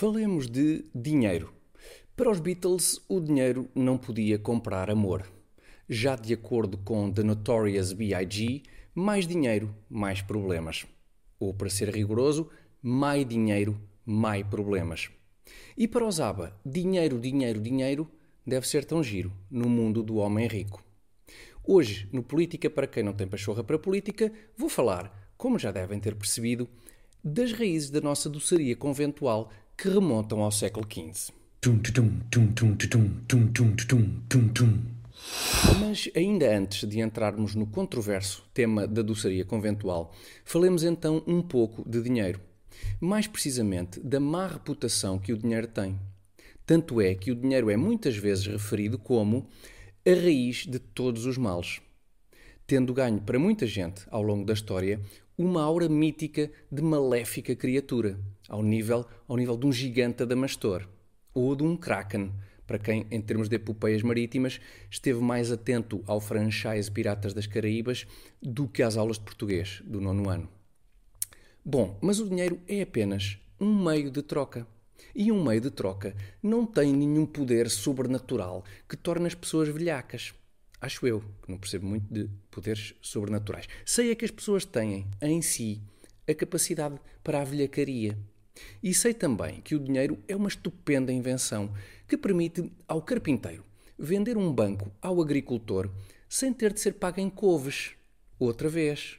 Falemos de dinheiro. Para os Beatles, o dinheiro não podia comprar amor. Já de acordo com The Notorious B.I.G., mais dinheiro, mais problemas. Ou, para ser rigoroso, mais dinheiro, mais problemas. E para os ABBA, dinheiro, dinheiro, dinheiro deve ser tão giro no mundo do homem rico. Hoje, no Política para quem não tem pachorra para política, vou falar, como já devem ter percebido, das raízes da nossa doçaria conventual que remontam ao século XV. Mas ainda antes de entrarmos no controverso tema da doçaria conventual, falemos então um pouco de dinheiro. Mais precisamente da má reputação que o dinheiro tem. Tanto é que o dinheiro é muitas vezes referido como a raiz de todos os males. Tendo ganho para muita gente, ao longo da história, uma aura mítica de maléfica criatura, ao nível, ao nível de um gigante adamastor ou de um kraken, para quem, em termos de epopeias marítimas, esteve mais atento ao franchise Piratas das Caraíbas do que às aulas de português do nono ano. Bom, mas o dinheiro é apenas um meio de troca. E um meio de troca não tem nenhum poder sobrenatural que torne as pessoas velhacas. Acho eu, que não percebo muito de poderes sobrenaturais. Sei é que as pessoas têm, em si, a capacidade para a velhacaria. E sei também que o dinheiro é uma estupenda invenção que permite ao carpinteiro vender um banco ao agricultor sem ter de ser pago em couves. Outra vez.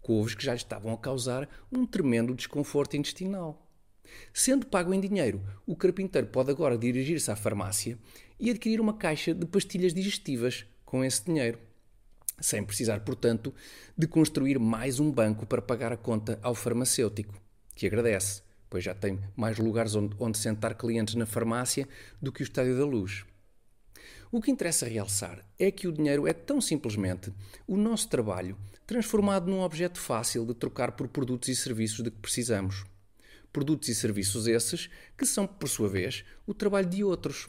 Couves que já lhe estavam a causar um tremendo desconforto intestinal. Sendo pago em dinheiro, o carpinteiro pode agora dirigir-se à farmácia e adquirir uma caixa de pastilhas digestivas com esse dinheiro, sem precisar, portanto, de construir mais um banco para pagar a conta ao farmacêutico, que agradece pois já tem mais lugares onde, onde sentar clientes na farmácia do que o Estádio da Luz. O que interessa realçar é que o dinheiro é tão simplesmente o nosso trabalho transformado num objeto fácil de trocar por produtos e serviços de que precisamos. Produtos e serviços esses que são, por sua vez, o trabalho de outros.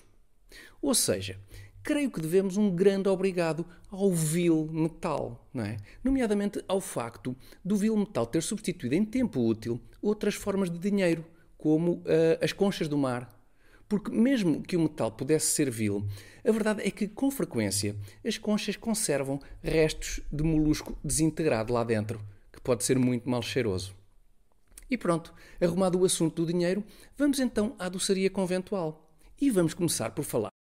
Ou seja, creio que devemos um grande obrigado ao vil metal, não é? nomeadamente ao facto do vil metal ter substituído em tempo útil outras formas de dinheiro, como uh, as conchas do mar. Porque, mesmo que o metal pudesse ser vil, a verdade é que, com frequência, as conchas conservam restos de molusco desintegrado lá dentro, que pode ser muito mal cheiroso. E pronto, arrumado o assunto do dinheiro, vamos então à doçaria conventual. E vamos começar por falar